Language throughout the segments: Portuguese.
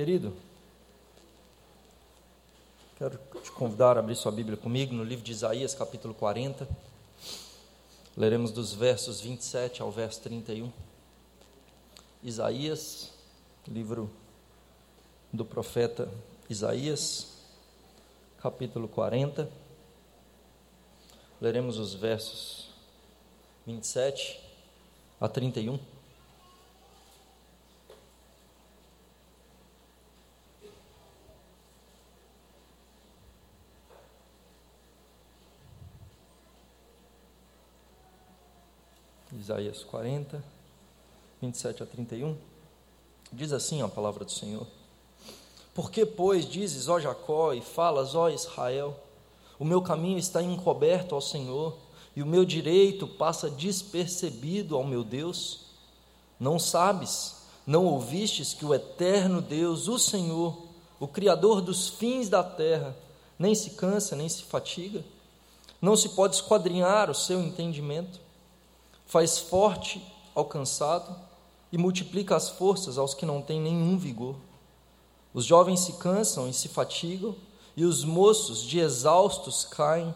Querido, quero te convidar a abrir sua Bíblia comigo no livro de Isaías, capítulo 40. Leremos dos versos 27 ao verso 31. Isaías, livro do profeta Isaías, capítulo 40. Leremos os versos 27 a 31. Isaías 40, 27 a 31. Diz assim a palavra do Senhor: Por que, pois, dizes, ó Jacó, e falas, ó Israel, o meu caminho está encoberto ao Senhor, e o meu direito passa despercebido ao meu Deus? Não sabes, não ouvistes que o eterno Deus, o Senhor, o Criador dos fins da terra, nem se cansa, nem se fatiga? Não se pode esquadrinhar o seu entendimento? Faz forte ao cansado e multiplica as forças aos que não têm nenhum vigor. Os jovens se cansam e se fatigam, e os moços de exaustos caem,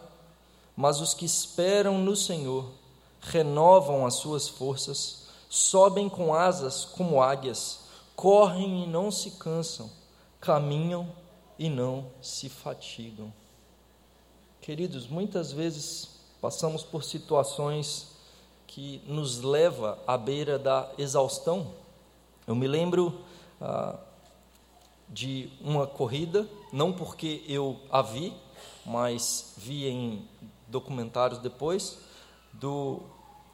mas os que esperam no Senhor renovam as suas forças, sobem com asas como águias, correm e não se cansam, caminham e não se fatigam. Queridos, muitas vezes passamos por situações que nos leva à beira da exaustão. Eu me lembro ah, de uma corrida, não porque eu a vi, mas vi em documentários depois, do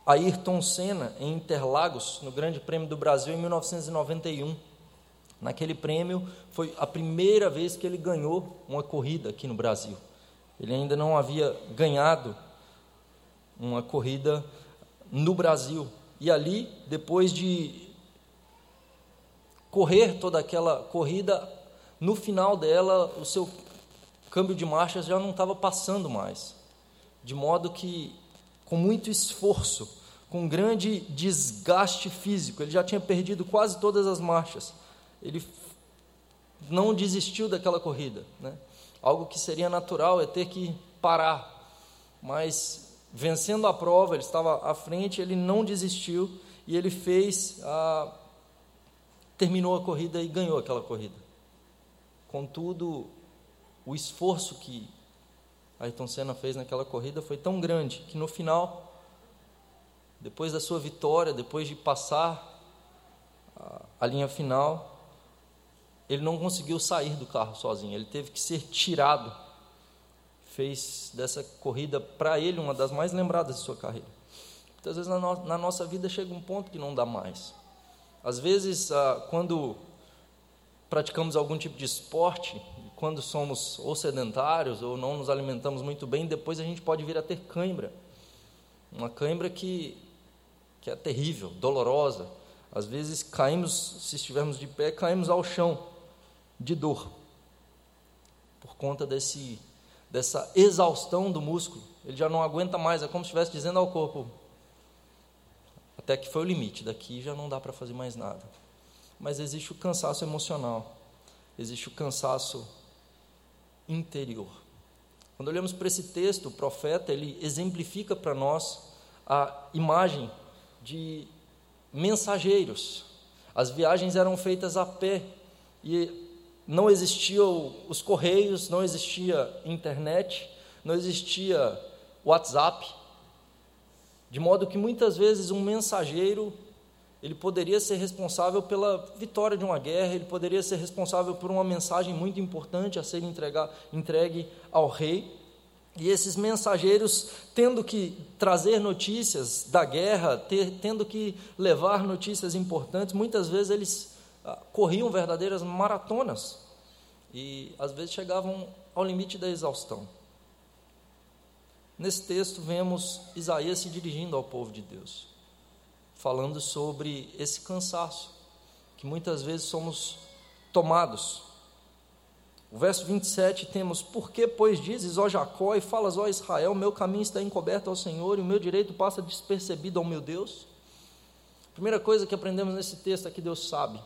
Ayrton Senna em Interlagos, no Grande Prêmio do Brasil em 1991. Naquele prêmio foi a primeira vez que ele ganhou uma corrida aqui no Brasil. Ele ainda não havia ganhado uma corrida no Brasil. E ali, depois de correr toda aquela corrida, no final dela, o seu câmbio de marchas já não estava passando mais. De modo que, com muito esforço, com grande desgaste físico, ele já tinha perdido quase todas as marchas. Ele não desistiu daquela corrida. Né? Algo que seria natural é ter que parar. Mas vencendo a prova, ele estava à frente, ele não desistiu e ele fez, a, terminou a corrida e ganhou aquela corrida. Contudo, o esforço que Ayrton Senna fez naquela corrida foi tão grande que no final, depois da sua vitória, depois de passar a, a linha final, ele não conseguiu sair do carro sozinho, ele teve que ser tirado fez dessa corrida para ele uma das mais lembradas de sua carreira. Muitas vezes na, no, na, nossa vida chega um ponto que não dá mais. Às vezes, ah, quando praticamos algum tipo de esporte, quando somos ou sedentários ou não nos alimentamos muito bem, depois a gente pode vir a ter cãibra. Uma cãibra que, que é terrível, dolorosa. Às vezes caímos, se estivermos de pé, caímos ao chão de dor por conta desse dessa exaustão do músculo. Ele já não aguenta mais, é como se estivesse dizendo ao corpo: até que foi o limite, daqui já não dá para fazer mais nada. Mas existe o cansaço emocional, existe o cansaço interior. Quando olhamos para esse texto, o profeta ele exemplifica para nós a imagem de mensageiros. As viagens eram feitas a pé e não existiam os correios, não existia internet, não existia WhatsApp, de modo que muitas vezes um mensageiro ele poderia ser responsável pela vitória de uma guerra, ele poderia ser responsável por uma mensagem muito importante a ser entregar, entregue ao rei. E esses mensageiros, tendo que trazer notícias da guerra, ter, tendo que levar notícias importantes, muitas vezes eles corriam verdadeiras maratonas e às vezes chegavam ao limite da exaustão. Nesse texto vemos Isaías se dirigindo ao povo de Deus, falando sobre esse cansaço que muitas vezes somos tomados. O verso 27 temos: Por que, pois, dizes, ó Jacó, e falas, ó Israel, meu caminho está encoberto ao Senhor e o meu direito passa despercebido ao meu Deus? Primeira coisa que aprendemos nesse texto é que Deus sabe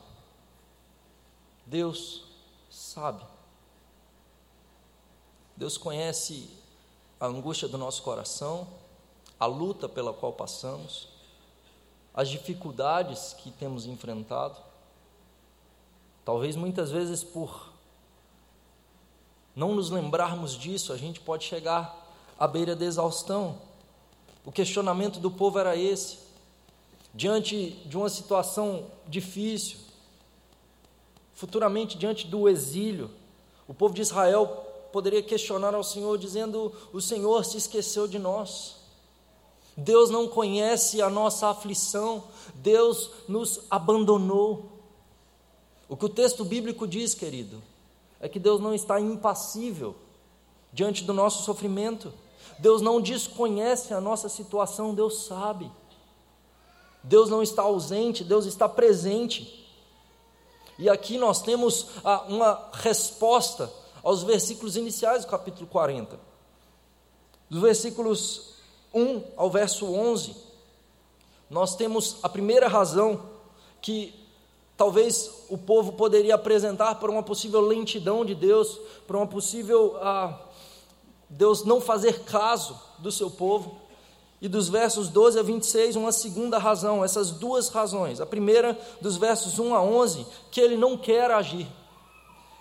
Deus sabe. Deus conhece a angústia do nosso coração, a luta pela qual passamos, as dificuldades que temos enfrentado. Talvez muitas vezes por não nos lembrarmos disso, a gente pode chegar à beira da exaustão. O questionamento do povo era esse. Diante de uma situação difícil, futuramente diante do exílio, o povo de Israel poderia questionar ao Senhor, dizendo: O Senhor se esqueceu de nós. Deus não conhece a nossa aflição, Deus nos abandonou. O que o texto bíblico diz, querido, é que Deus não está impassível diante do nosso sofrimento. Deus não desconhece a nossa situação, Deus sabe. Deus não está ausente, Deus está presente. E aqui nós temos ah, uma resposta aos versículos iniciais do capítulo 40. Dos versículos 1 ao verso 11, nós temos a primeira razão que Talvez o povo poderia apresentar para uma possível lentidão de Deus, para uma possível ah, Deus não fazer caso do seu povo. E dos versos 12 a 26, uma segunda razão, essas duas razões. A primeira, dos versos 1 a 11, que ele não quer agir.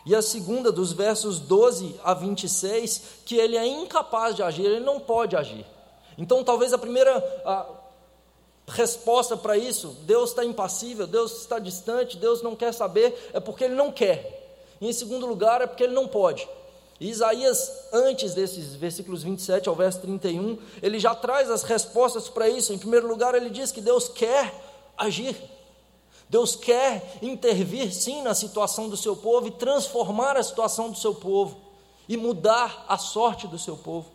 E a segunda, dos versos 12 a 26, que ele é incapaz de agir, ele não pode agir. Então, talvez a primeira a resposta para isso, Deus está impassível, Deus está distante, Deus não quer saber, é porque Ele não quer. E em segundo lugar, é porque Ele não pode. Isaías, antes desses versículos 27 ao verso 31, ele já traz as respostas para isso. Em primeiro lugar, ele diz que Deus quer agir. Deus quer intervir sim na situação do seu povo e transformar a situação do seu povo e mudar a sorte do seu povo.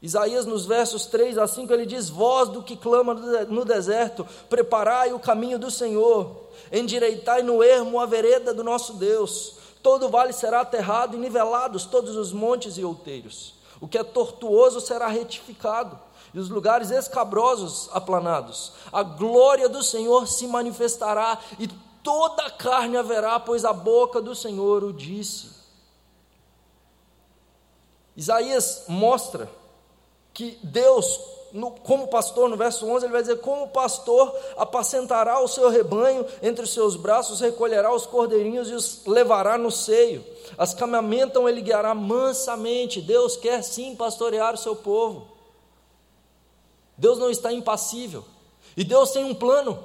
Isaías, nos versos 3 a 5, ele diz: Voz do que clama no deserto, preparai o caminho do Senhor, endireitai no ermo a vereda do nosso Deus. Todo vale será aterrado e nivelados todos os montes e outeiros. O que é tortuoso será retificado, e os lugares escabrosos aplanados. A glória do Senhor se manifestará, e toda a carne haverá, pois a boca do Senhor o disse. Isaías mostra que Deus, no, como pastor, no verso 11, ele vai dizer: Como pastor apacentará o seu rebanho, entre os seus braços recolherá os cordeirinhos e os levará no seio. As que amamentam ele guiará mansamente. Deus quer sim pastorear o seu povo. Deus não está impassível. E Deus tem um plano.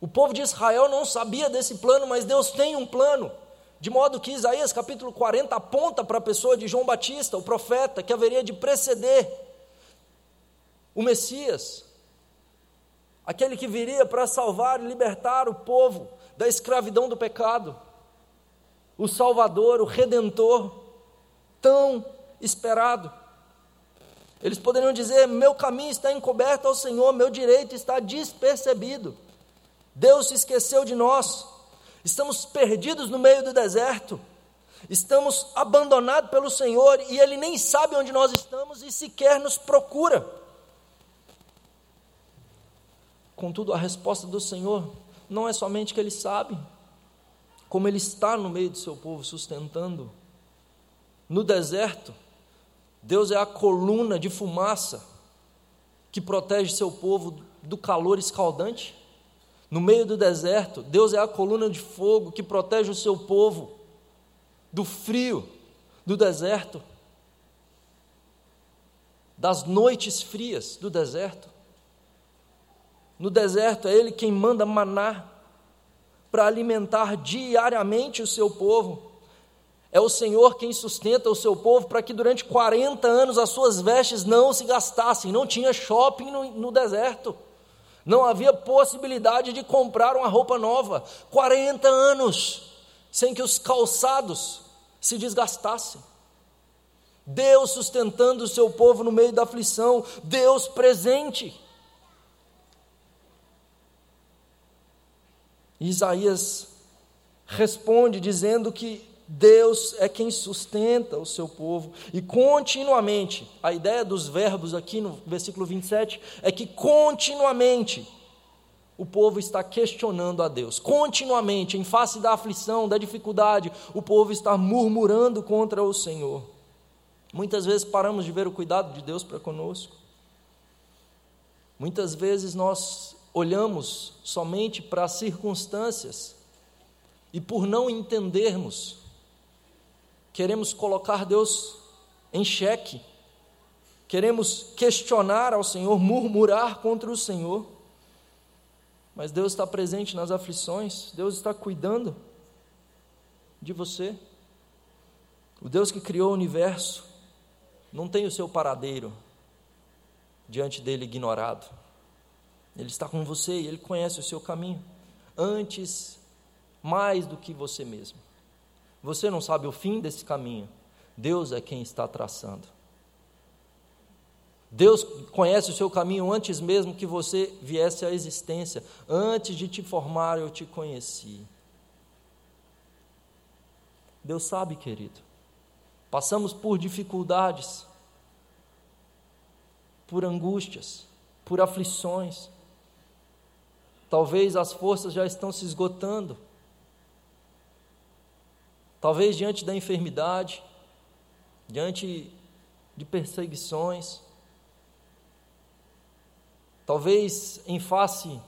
O povo de Israel não sabia desse plano, mas Deus tem um plano. De modo que Isaías capítulo 40 aponta para a pessoa de João Batista, o profeta, que haveria de preceder o Messias, aquele que viria para salvar e libertar o povo da escravidão do pecado, o Salvador, o Redentor, tão esperado. Eles poderiam dizer: Meu caminho está encoberto ao Senhor, meu direito está despercebido. Deus se esqueceu de nós. Estamos perdidos no meio do deserto. Estamos abandonados pelo Senhor e Ele nem sabe onde nós estamos e sequer nos procura. Contudo, a resposta do Senhor não é somente que Ele sabe, como Ele está no meio do seu povo sustentando. No deserto, Deus é a coluna de fumaça que protege seu povo do calor escaldante. No meio do deserto, Deus é a coluna de fogo que protege o seu povo do frio do deserto, das noites frias do deserto. No deserto é Ele quem manda maná para alimentar diariamente o seu povo. É o Senhor quem sustenta o seu povo para que durante 40 anos as suas vestes não se gastassem. Não tinha shopping no, no deserto. Não havia possibilidade de comprar uma roupa nova. 40 anos sem que os calçados se desgastassem. Deus sustentando o seu povo no meio da aflição, Deus presente. Isaías responde dizendo que Deus é quem sustenta o seu povo. E continuamente, a ideia dos verbos aqui no versículo 27 é que continuamente o povo está questionando a Deus. Continuamente, em face da aflição, da dificuldade, o povo está murmurando contra o Senhor. Muitas vezes paramos de ver o cuidado de Deus para conosco. Muitas vezes nós olhamos somente para as circunstâncias e, por não entendermos, queremos colocar Deus em xeque, queremos questionar ao Senhor, murmurar contra o Senhor. Mas Deus está presente nas aflições, Deus está cuidando de você. O Deus que criou o universo não tem o seu paradeiro diante dele ignorado. Ele está com você e ele conhece o seu caminho antes, mais do que você mesmo. Você não sabe o fim desse caminho, Deus é quem está traçando. Deus conhece o seu caminho antes mesmo que você viesse à existência. Antes de te formar, eu te conheci. Deus sabe, querido. Passamos por dificuldades, por angústias, por aflições. Talvez as forças já estão se esgotando. Talvez diante da enfermidade, diante de perseguições, talvez em face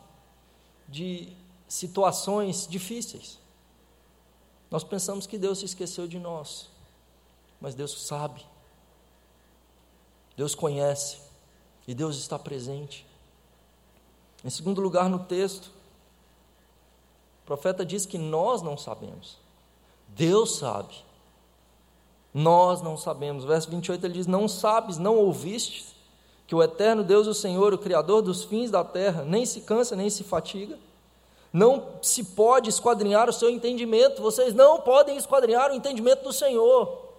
de situações difíceis. Nós pensamos que Deus se esqueceu de nós, mas Deus sabe, Deus conhece e Deus está presente. Em segundo lugar, no texto, o profeta diz que nós não sabemos, Deus sabe. Nós não sabemos. Verso 28 ele diz: Não sabes, não ouvistes que o eterno Deus, o Senhor, o Criador dos fins da terra, nem se cansa, nem se fatiga. Não se pode esquadrinhar o seu entendimento, vocês não podem esquadrinhar o entendimento do Senhor.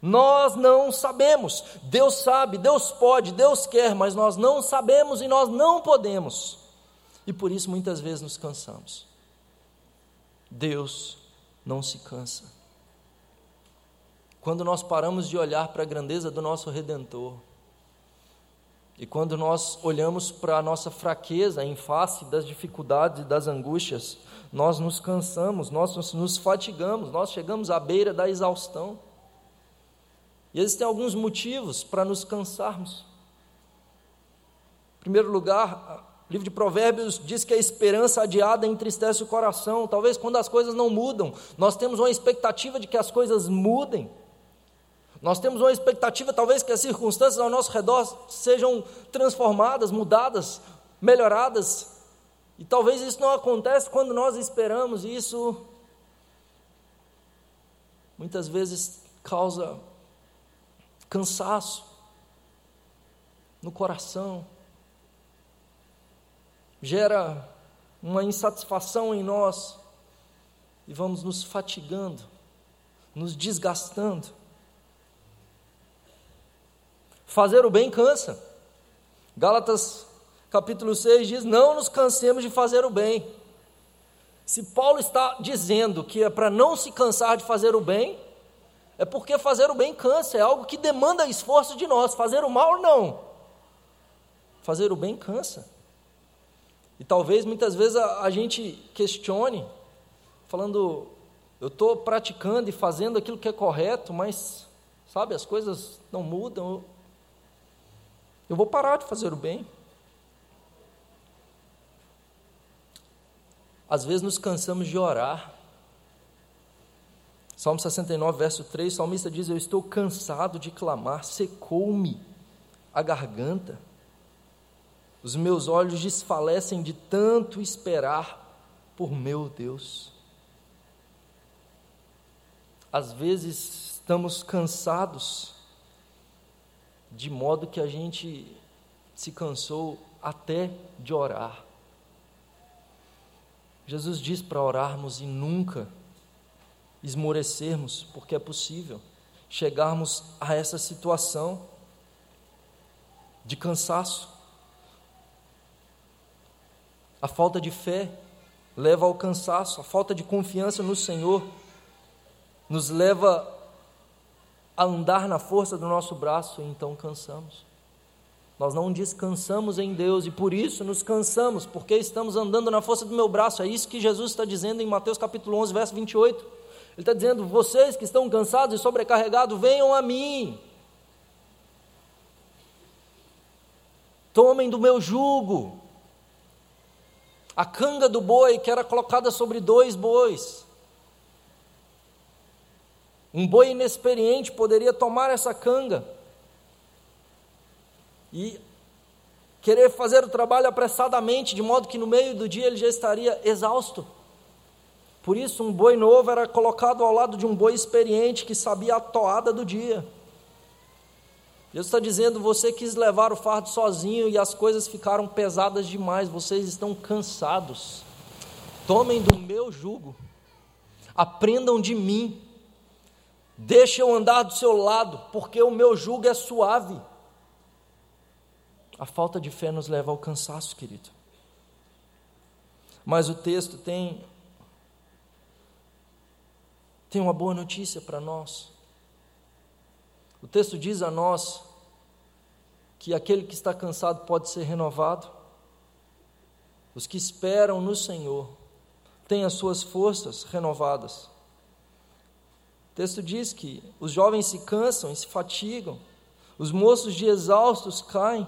Nós não sabemos, Deus sabe, Deus pode, Deus quer, mas nós não sabemos e nós não podemos. E por isso muitas vezes nos cansamos. Deus não se cansa. Quando nós paramos de olhar para a grandeza do nosso Redentor, e quando nós olhamos para a nossa fraqueza em face das dificuldades e das angústias, nós nos cansamos, nós nos fatigamos, nós chegamos à beira da exaustão. E existem alguns motivos para nos cansarmos. Em primeiro lugar, o livro de Provérbios diz que a esperança adiada entristece o coração. Talvez quando as coisas não mudam, nós temos uma expectativa de que as coisas mudem. Nós temos uma expectativa, talvez, que as circunstâncias ao nosso redor sejam transformadas, mudadas, melhoradas. E talvez isso não aconteça quando nós esperamos, e isso muitas vezes causa cansaço no coração, gera uma insatisfação em nós, e vamos nos fatigando, nos desgastando. Fazer o bem cansa. Gálatas capítulo 6 diz: Não nos cansemos de fazer o bem. Se Paulo está dizendo que é para não se cansar de fazer o bem, é porque fazer o bem cansa, é algo que demanda esforço de nós. Fazer o mal, não. Fazer o bem cansa. E talvez muitas vezes a, a gente questione, falando, eu estou praticando e fazendo aquilo que é correto, mas, sabe, as coisas não mudam, eu vou parar de fazer o bem. Às vezes nos cansamos de orar. Salmo 69, verso 3, o salmista diz: Eu estou cansado de clamar, secou-me a garganta, os meus olhos desfalecem de tanto esperar por meu Deus. Às vezes estamos cansados de modo que a gente se cansou até de orar. Jesus diz para orarmos e nunca esmorecermos, porque é possível chegarmos a essa situação de cansaço. A falta de fé leva ao cansaço, a falta de confiança no Senhor nos leva a andar na força do nosso braço e então cansamos. Nós não descansamos em Deus e por isso nos cansamos, porque estamos andando na força do meu braço. É isso que Jesus está dizendo em Mateus capítulo 11, verso 28. Ele está dizendo: Vocês que estão cansados e sobrecarregados, venham a mim. Tomem do meu jugo. A canga do boi que era colocada sobre dois bois. Um boi inexperiente poderia tomar essa canga e querer fazer o trabalho apressadamente, de modo que no meio do dia ele já estaria exausto. Por isso, um boi novo era colocado ao lado de um boi experiente que sabia a toada do dia. Deus está dizendo: você quis levar o fardo sozinho e as coisas ficaram pesadas demais, vocês estão cansados. Tomem do meu jugo, aprendam de mim, deixem eu andar do seu lado, porque o meu jugo é suave. A falta de fé nos leva ao cansaço, querido. Mas o texto tem tem uma boa notícia para nós. O texto diz a nós que aquele que está cansado pode ser renovado. Os que esperam no Senhor têm as suas forças renovadas. O texto diz que os jovens se cansam e se fatigam, os moços de exaustos caem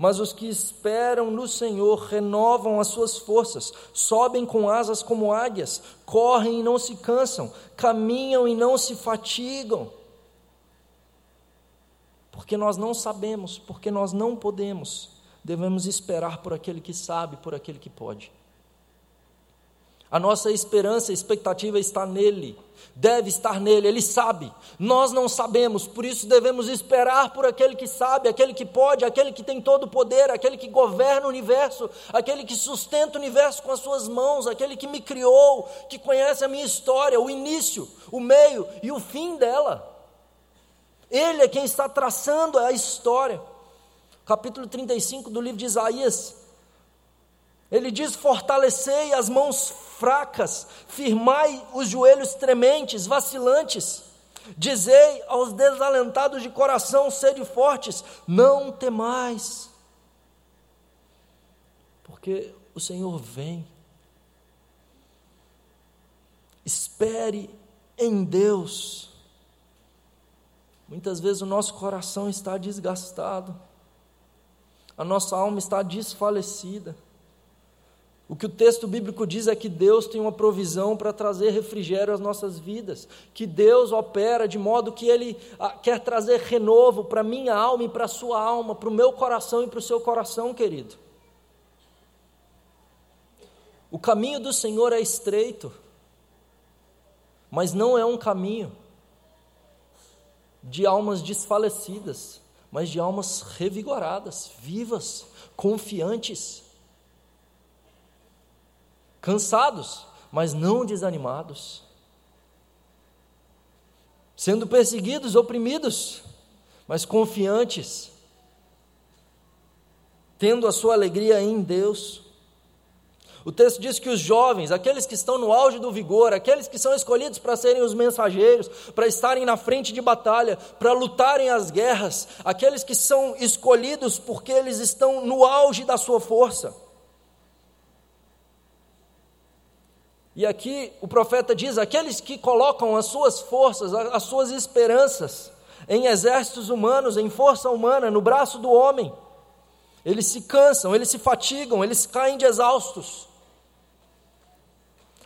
mas os que esperam no Senhor renovam as suas forças, sobem com asas como águias, correm e não se cansam, caminham e não se fatigam. Porque nós não sabemos, porque nós não podemos, devemos esperar por aquele que sabe, por aquele que pode. A nossa esperança e expectativa está nele, deve estar nele, ele sabe. Nós não sabemos, por isso devemos esperar por aquele que sabe, aquele que pode, aquele que tem todo o poder, aquele que governa o universo, aquele que sustenta o universo com as suas mãos, aquele que me criou, que conhece a minha história, o início, o meio e o fim dela. Ele é quem está traçando a história. Capítulo 35 do livro de Isaías. Ele diz: Fortalecei as mãos fracas, firmai os joelhos trementes, vacilantes. Dizei aos desalentados de coração: sede fortes, não temais, porque o Senhor vem. Espere em Deus. Muitas vezes o nosso coração está desgastado, a nossa alma está desfalecida. O que o texto bíblico diz é que Deus tem uma provisão para trazer refrigério às nossas vidas, que Deus opera de modo que Ele ah, quer trazer renovo para minha alma e para a sua alma, para o meu coração e para o seu coração, querido. O caminho do Senhor é estreito, mas não é um caminho de almas desfalecidas, mas de almas revigoradas, vivas, confiantes cansados, mas não desanimados, sendo perseguidos, oprimidos, mas confiantes, tendo a sua alegria em Deus. O texto diz que os jovens, aqueles que estão no auge do vigor, aqueles que são escolhidos para serem os mensageiros, para estarem na frente de batalha, para lutarem as guerras, aqueles que são escolhidos porque eles estão no auge da sua força, E aqui o profeta diz: aqueles que colocam as suas forças, as suas esperanças em exércitos humanos, em força humana, no braço do homem, eles se cansam, eles se fatigam, eles caem de exaustos.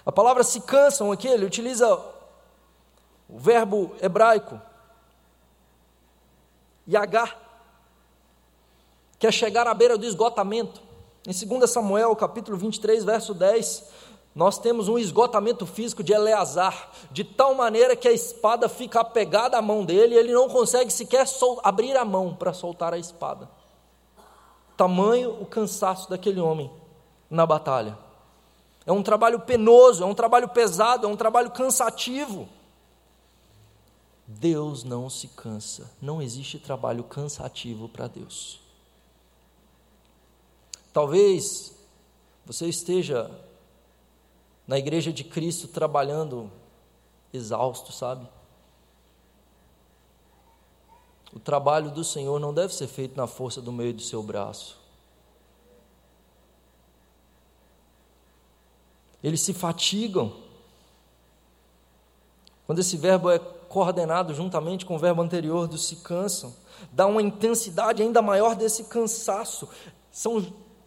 A palavra se cansam aqui, ele utiliza o verbo hebraico, yagar, que é chegar à beira do esgotamento. Em 2 Samuel, capítulo 23, verso 10, nós temos um esgotamento físico de Eleazar, de tal maneira que a espada fica apegada à mão dele e ele não consegue sequer abrir a mão para soltar a espada. Tamanho o cansaço daquele homem na batalha. É um trabalho penoso, é um trabalho pesado, é um trabalho cansativo. Deus não se cansa, não existe trabalho cansativo para Deus. Talvez você esteja na igreja de Cristo trabalhando exausto, sabe? O trabalho do Senhor não deve ser feito na força do meio do seu braço. Eles se fatigam. Quando esse verbo é coordenado juntamente com o verbo anterior do se cansam, dá uma intensidade ainda maior desse cansaço. São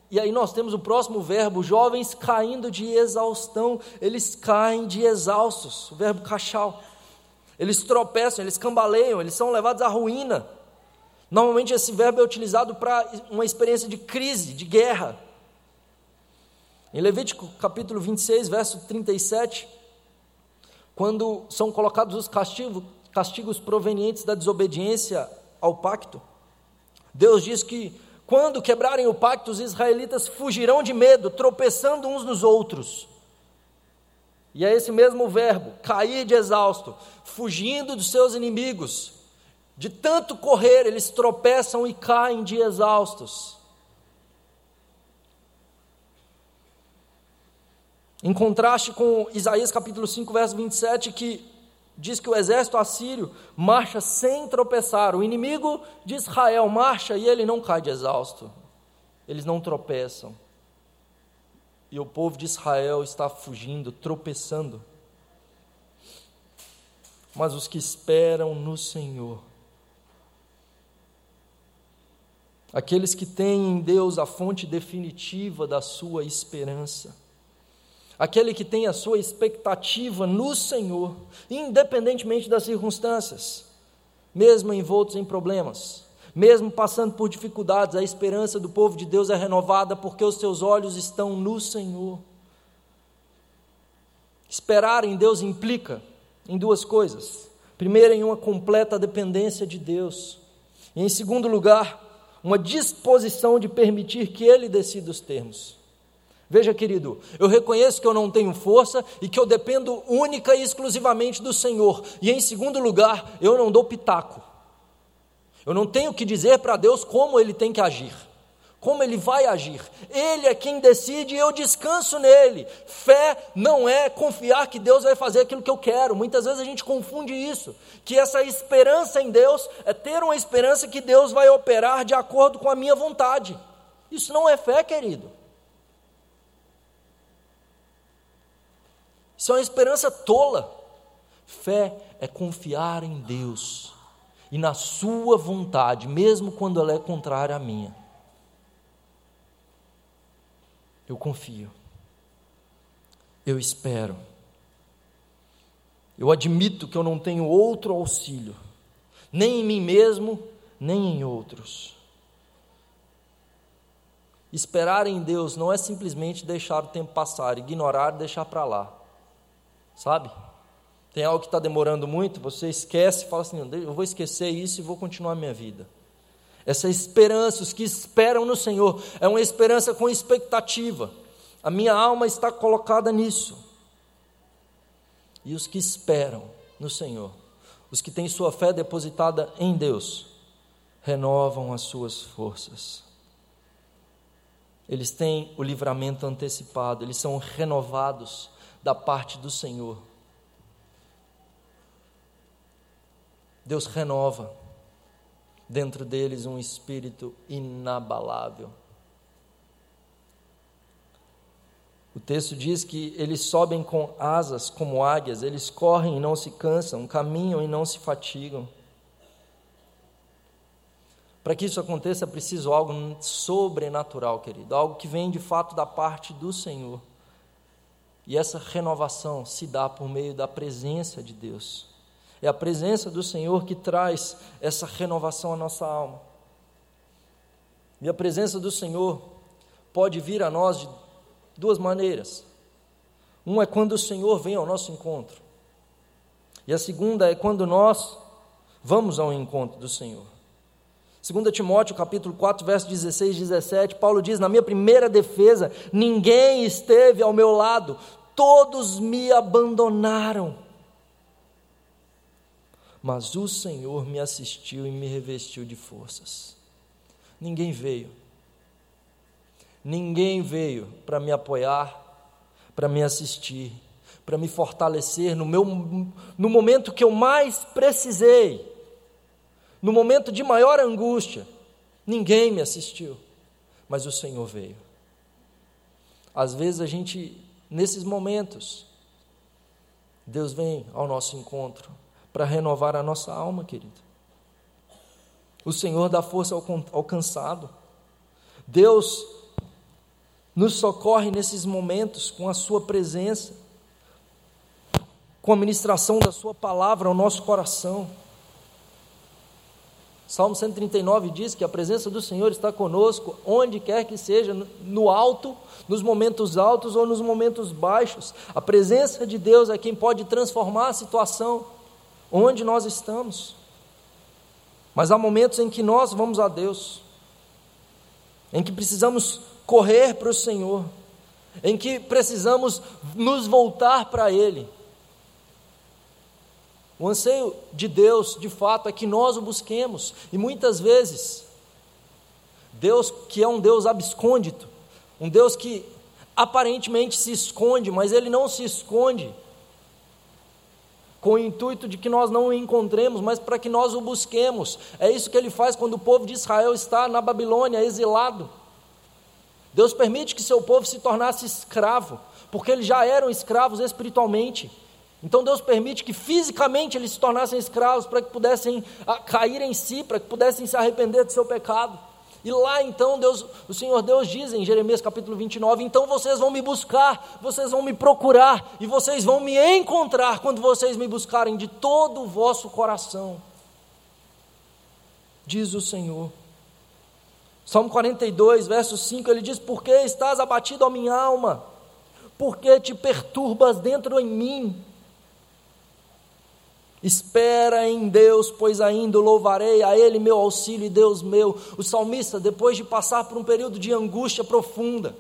e aí nós temos o próximo verbo, jovens caindo de exaustão, eles caem de exaustos, o verbo cachal. Eles tropeçam, eles cambaleiam, eles são levados à ruína. Normalmente esse verbo é utilizado para uma experiência de crise, de guerra. Em Levítico capítulo 26, verso 37, quando são colocados os castigos, castigos provenientes da desobediência ao pacto, Deus diz que quando quebrarem o pacto, os israelitas fugirão de medo, tropeçando uns nos outros. E é esse mesmo verbo, cair de exausto, fugindo dos seus inimigos. De tanto correr, eles tropeçam e caem de exaustos. Em contraste com Isaías capítulo 5, verso 27, que diz que o exército assírio marcha sem tropeçar. O inimigo de Israel marcha e ele não cai de exausto. Eles não tropeçam. E o povo de Israel está fugindo, tropeçando. Mas os que esperam no Senhor, aqueles que têm em Deus a fonte definitiva da sua esperança, aquele que tem a sua expectativa no Senhor, independentemente das circunstâncias, mesmo envoltos em problemas, mesmo passando por dificuldades, a esperança do povo de Deus é renovada porque os seus olhos estão no Senhor. Esperar em Deus implica em duas coisas. Primeiro, em uma completa dependência de Deus. E em segundo lugar, uma disposição de permitir que Ele decida os termos. Veja, querido, eu reconheço que eu não tenho força e que eu dependo única e exclusivamente do Senhor. E em segundo lugar, eu não dou pitaco. Eu não tenho que dizer para Deus como ele tem que agir, como ele vai agir. Ele é quem decide e eu descanso nele. Fé não é confiar que Deus vai fazer aquilo que eu quero. Muitas vezes a gente confunde isso, que essa esperança em Deus é ter uma esperança que Deus vai operar de acordo com a minha vontade. Isso não é fé, querido. Isso é uma esperança tola. Fé é confiar em Deus e na Sua vontade, mesmo quando ela é contrária à minha. Eu confio. Eu espero. Eu admito que eu não tenho outro auxílio, nem em mim mesmo, nem em outros. Esperar em Deus não é simplesmente deixar o tempo passar, ignorar deixar para lá sabe? Tem algo que está demorando muito, você esquece e fala assim: eu vou esquecer isso e vou continuar a minha vida. Essa esperança, os que esperam no Senhor, é uma esperança com expectativa. A minha alma está colocada nisso. E os que esperam no Senhor, os que têm sua fé depositada em Deus, renovam as suas forças. Eles têm o livramento antecipado, eles são renovados da parte do Senhor. Deus renova dentro deles um espírito inabalável. O texto diz que eles sobem com asas como águias, eles correm e não se cansam, caminham e não se fatigam. Para que isso aconteça é preciso algo sobrenatural, querido, algo que vem de fato da parte do Senhor. E essa renovação se dá por meio da presença de Deus. É a presença do Senhor que traz essa renovação à nossa alma. E a presença do Senhor pode vir a nós de duas maneiras. Uma é quando o Senhor vem ao nosso encontro. E a segunda é quando nós vamos ao encontro do Senhor. 2 Timóteo capítulo 4, verso 16 e 17, Paulo diz: Na minha primeira defesa, ninguém esteve ao meu lado, todos me abandonaram. Mas o Senhor me assistiu e me revestiu de forças. Ninguém veio. Ninguém veio para me apoiar, para me assistir, para me fortalecer no, meu, no momento que eu mais precisei. No momento de maior angústia, ninguém me assistiu, mas o Senhor veio. Às vezes a gente, nesses momentos, Deus vem ao nosso encontro para renovar a nossa alma, querido. O Senhor dá força ao, ao cansado. Deus nos socorre nesses momentos com a Sua presença, com a ministração da Sua palavra ao nosso coração. Salmo 139 diz que a presença do Senhor está conosco, onde quer que seja, no alto, nos momentos altos ou nos momentos baixos. A presença de Deus é quem pode transformar a situação onde nós estamos. Mas há momentos em que nós vamos a Deus, em que precisamos correr para o Senhor, em que precisamos nos voltar para Ele. O anseio de Deus, de fato, é que nós o busquemos, e muitas vezes, Deus, que é um Deus abscôndito, um Deus que aparentemente se esconde, mas ele não se esconde com o intuito de que nós não o encontremos, mas para que nós o busquemos. É isso que ele faz quando o povo de Israel está na Babilônia, exilado. Deus permite que seu povo se tornasse escravo, porque eles já eram escravos espiritualmente. Então Deus permite que fisicamente eles se tornassem escravos para que pudessem ah, cair em si, para que pudessem se arrepender do seu pecado. E lá então Deus, o Senhor Deus diz em Jeremias capítulo 29, então vocês vão me buscar, vocês vão me procurar e vocês vão me encontrar quando vocês me buscarem de todo o vosso coração. Diz o Senhor. Salmo 42, verso 5, ele diz: Por que estás abatido, a minha alma? Por que te perturbas dentro em mim? Espera em Deus, pois ainda louvarei a Ele, meu auxílio e Deus meu. O salmista, depois de passar por um período de angústia profunda,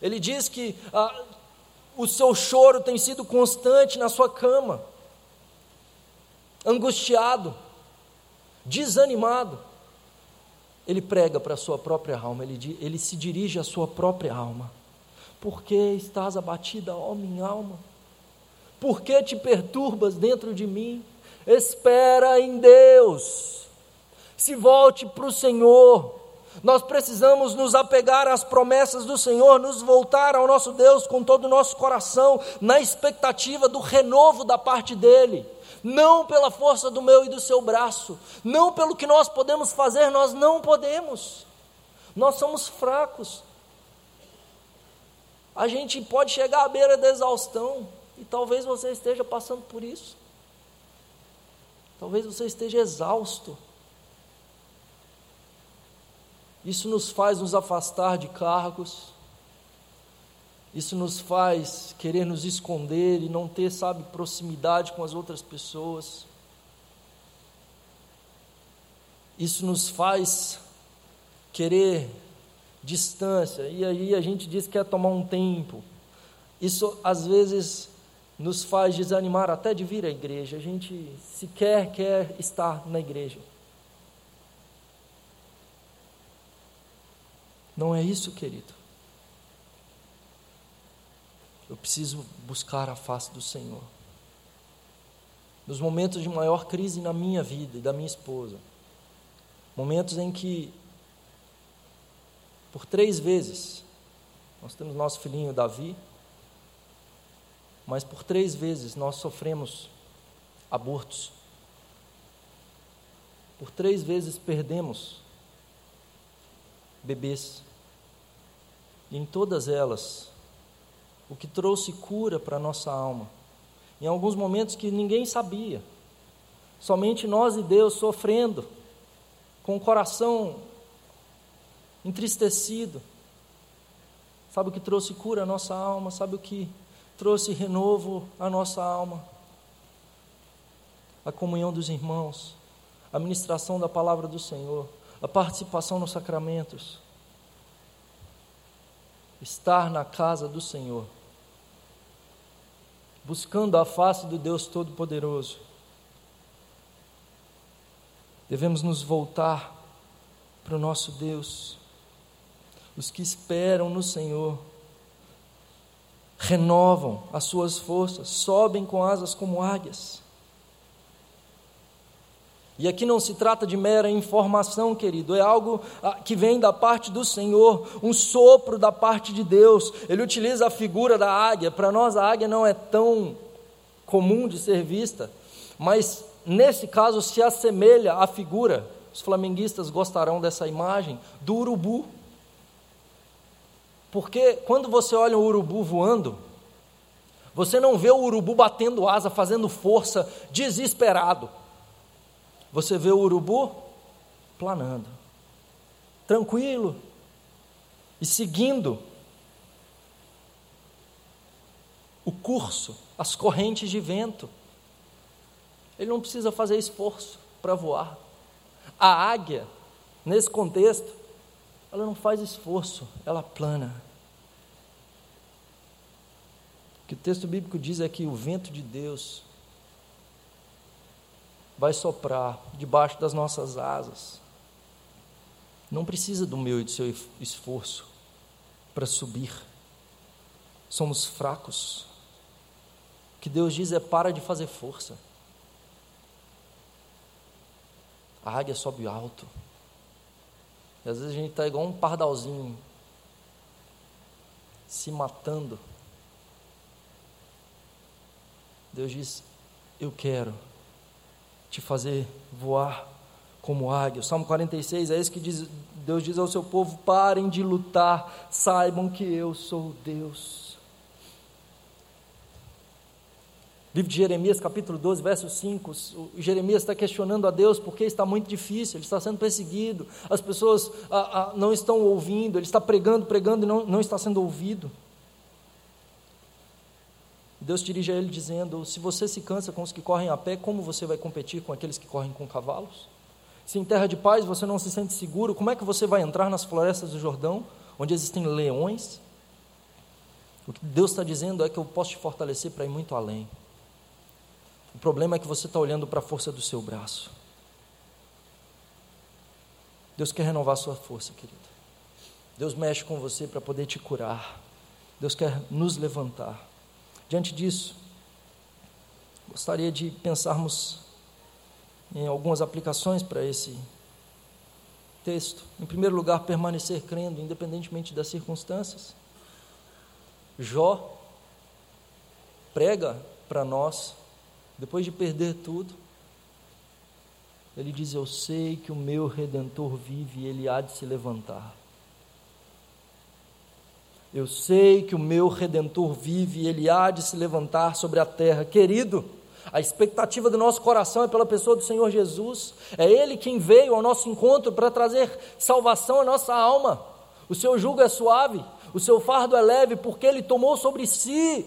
ele diz que ah, o seu choro tem sido constante na sua cama, angustiado, desanimado. Ele prega para a sua própria alma, ele, ele se dirige à sua própria alma. Por que estás abatida, ó minha alma? Por que te perturbas dentro de mim? Espera em Deus. Se volte para o Senhor. Nós precisamos nos apegar às promessas do Senhor, nos voltar ao nosso Deus com todo o nosso coração, na expectativa do renovo da parte dEle. Não pela força do meu e do seu braço, não pelo que nós podemos fazer, nós não podemos. Nós somos fracos. A gente pode chegar à beira da exaustão, e talvez você esteja passando por isso. Talvez você esteja exausto. Isso nos faz nos afastar de cargos. Isso nos faz querer nos esconder e não ter, sabe, proximidade com as outras pessoas. Isso nos faz querer distância. E aí a gente diz que quer tomar um tempo. Isso às vezes nos faz desanimar até de vir à igreja. A gente sequer quer estar na igreja. Não é isso, querido. Eu preciso buscar a face do Senhor. Nos momentos de maior crise na minha vida e da minha esposa, momentos em que, por três vezes, nós temos nosso filhinho Davi, mas por três vezes nós sofremos abortos. Por três vezes perdemos bebês. E em todas elas, o que trouxe cura para a nossa alma, em alguns momentos que ninguém sabia, somente nós e Deus sofrendo, com o coração entristecido. Sabe o que trouxe cura à nossa alma? Sabe o que trouxe renovo à nossa alma. A comunhão dos irmãos, a ministração da palavra do Senhor, a participação nos sacramentos. Estar na casa do Senhor, buscando a face do Deus Todo-Poderoso. Devemos nos voltar para o nosso Deus. Os que esperam no Senhor renovam as suas forças, sobem com asas como águias. E aqui não se trata de mera informação, querido, é algo ah, que vem da parte do Senhor, um sopro da parte de Deus. Ele utiliza a figura da águia. Para nós, a águia não é tão comum de ser vista, mas nesse caso se assemelha à figura, os flamenguistas gostarão dessa imagem, do urubu. Porque quando você olha o urubu voando, você não vê o urubu batendo asa, fazendo força, desesperado. Você vê o urubu planando, tranquilo e seguindo o curso, as correntes de vento. Ele não precisa fazer esforço para voar. A águia, nesse contexto, ela não faz esforço, ela plana. O que o texto bíblico diz é que o vento de Deus vai soprar debaixo das nossas asas. Não precisa do meu e do seu esforço para subir. Somos fracos. O que Deus diz é: para de fazer força. A águia sobe alto. E às vezes a gente está igual um pardalzinho, se matando. Deus diz: Eu quero te fazer voar como águia. O Salmo 46 é isso que diz, Deus diz ao seu povo: parem de lutar, saibam que eu sou Deus. Livro de Jeremias, capítulo 12, verso 5. O Jeremias está questionando a Deus porque está muito difícil, ele está sendo perseguido, as pessoas a, a, não estão ouvindo, ele está pregando, pregando e não, não está sendo ouvido. Deus dirige a ele dizendo: Se você se cansa com os que correm a pé, como você vai competir com aqueles que correm com cavalos? Se em terra de paz você não se sente seguro, como é que você vai entrar nas florestas do Jordão, onde existem leões? O que Deus está dizendo é que eu posso te fortalecer para ir muito além. O problema é que você está olhando para a força do seu braço. Deus quer renovar a sua força, querido. Deus mexe com você para poder te curar. Deus quer nos levantar. Diante disso, gostaria de pensarmos em algumas aplicações para esse texto. Em primeiro lugar, permanecer crendo, independentemente das circunstâncias. Jó prega para nós, depois de perder tudo, ele diz: Eu sei que o meu redentor vive e ele há de se levantar. Eu sei que o meu redentor vive e ele há de se levantar sobre a terra. Querido, a expectativa do nosso coração é pela pessoa do Senhor Jesus. É Ele quem veio ao nosso encontro para trazer salvação à nossa alma. O seu jugo é suave, o seu fardo é leve, porque Ele tomou sobre si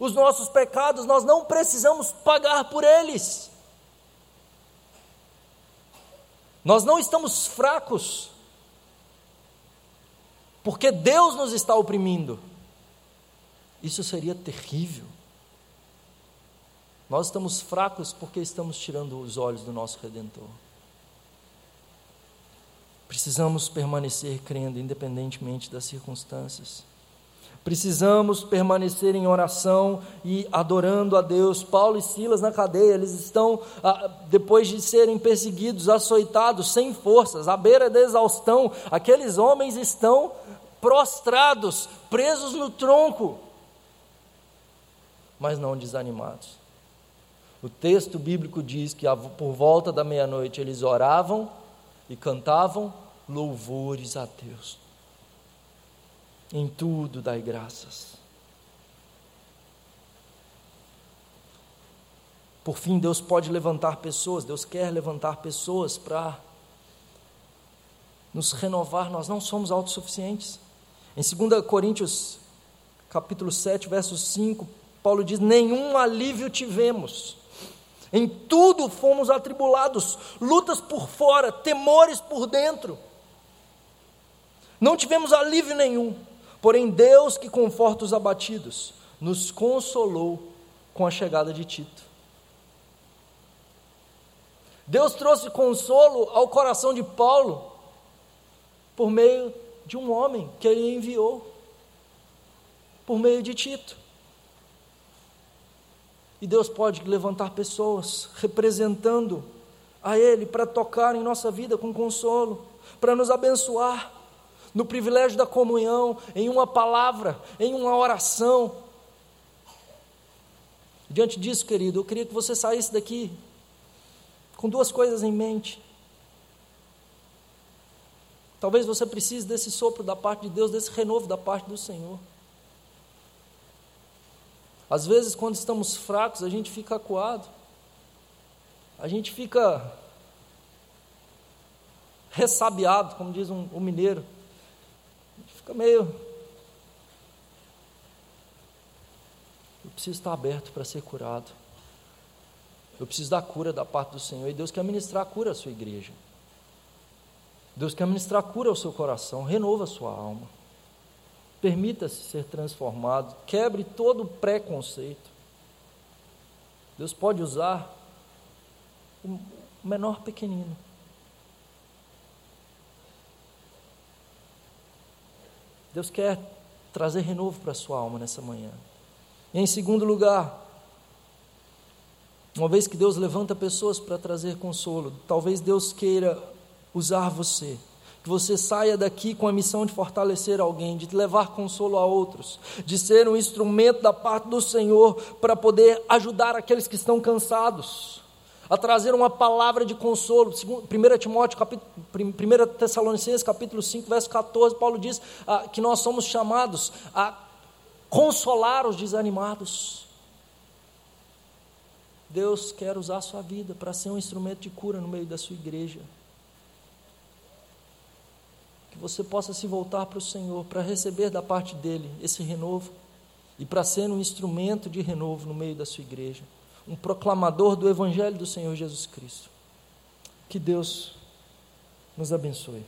os nossos pecados, nós não precisamos pagar por eles. Nós não estamos fracos, porque Deus nos está oprimindo. Isso seria terrível. Nós estamos fracos porque estamos tirando os olhos do nosso Redentor. Precisamos permanecer crendo, independentemente das circunstâncias. Precisamos permanecer em oração e adorando a Deus. Paulo e Silas na cadeia, eles estão, ah, depois de serem perseguidos, açoitados, sem forças, à beira da exaustão, aqueles homens estão prostrados, presos no tronco, mas não desanimados. O texto bíblico diz que por volta da meia-noite eles oravam e cantavam louvores a Deus. Em tudo dai graças. Por fim, Deus pode levantar pessoas, Deus quer levantar pessoas para nos renovar. Nós não somos autossuficientes. Em 2 Coríntios, capítulo 7, verso 5, Paulo diz: Nenhum alívio tivemos, em tudo fomos atribulados, lutas por fora, temores por dentro. Não tivemos alívio nenhum, Porém, Deus que conforta os abatidos, nos consolou com a chegada de Tito. Deus trouxe consolo ao coração de Paulo por meio de um homem que ele enviou, por meio de Tito. E Deus pode levantar pessoas representando a Ele para tocar em nossa vida com consolo, para nos abençoar no privilégio da comunhão, em uma palavra, em uma oração. Diante disso, querido, eu queria que você saísse daqui com duas coisas em mente. Talvez você precise desse sopro da parte de Deus, desse renovo da parte do Senhor. Às vezes, quando estamos fracos, a gente fica acuado, a gente fica ressabiado, como diz um, um mineiro, fica meio. Eu preciso estar aberto para ser curado. Eu preciso da cura da parte do Senhor. E Deus quer ministrar cura à sua igreja. Deus quer ministrar cura ao seu coração, renova a sua alma. Permita-se ser transformado, quebre todo preconceito. Deus pode usar o menor pequenino. Deus quer trazer renovo para a sua alma nessa manhã. E em segundo lugar, uma vez que Deus levanta pessoas para trazer consolo, talvez Deus queira usar você. Que você saia daqui com a missão de fortalecer alguém, de levar consolo a outros, de ser um instrumento da parte do Senhor para poder ajudar aqueles que estão cansados, a trazer uma palavra de consolo. 1 Timóteo, capítulo, 1 Tessalonicenses, capítulo 5, verso 14, Paulo diz ah, que nós somos chamados a consolar os desanimados. Deus quer usar a sua vida para ser um instrumento de cura no meio da sua igreja que você possa se voltar para o Senhor, para receber da parte dele esse renovo e para ser um instrumento de renovo no meio da sua igreja, um proclamador do Evangelho do Senhor Jesus Cristo. Que Deus nos abençoe.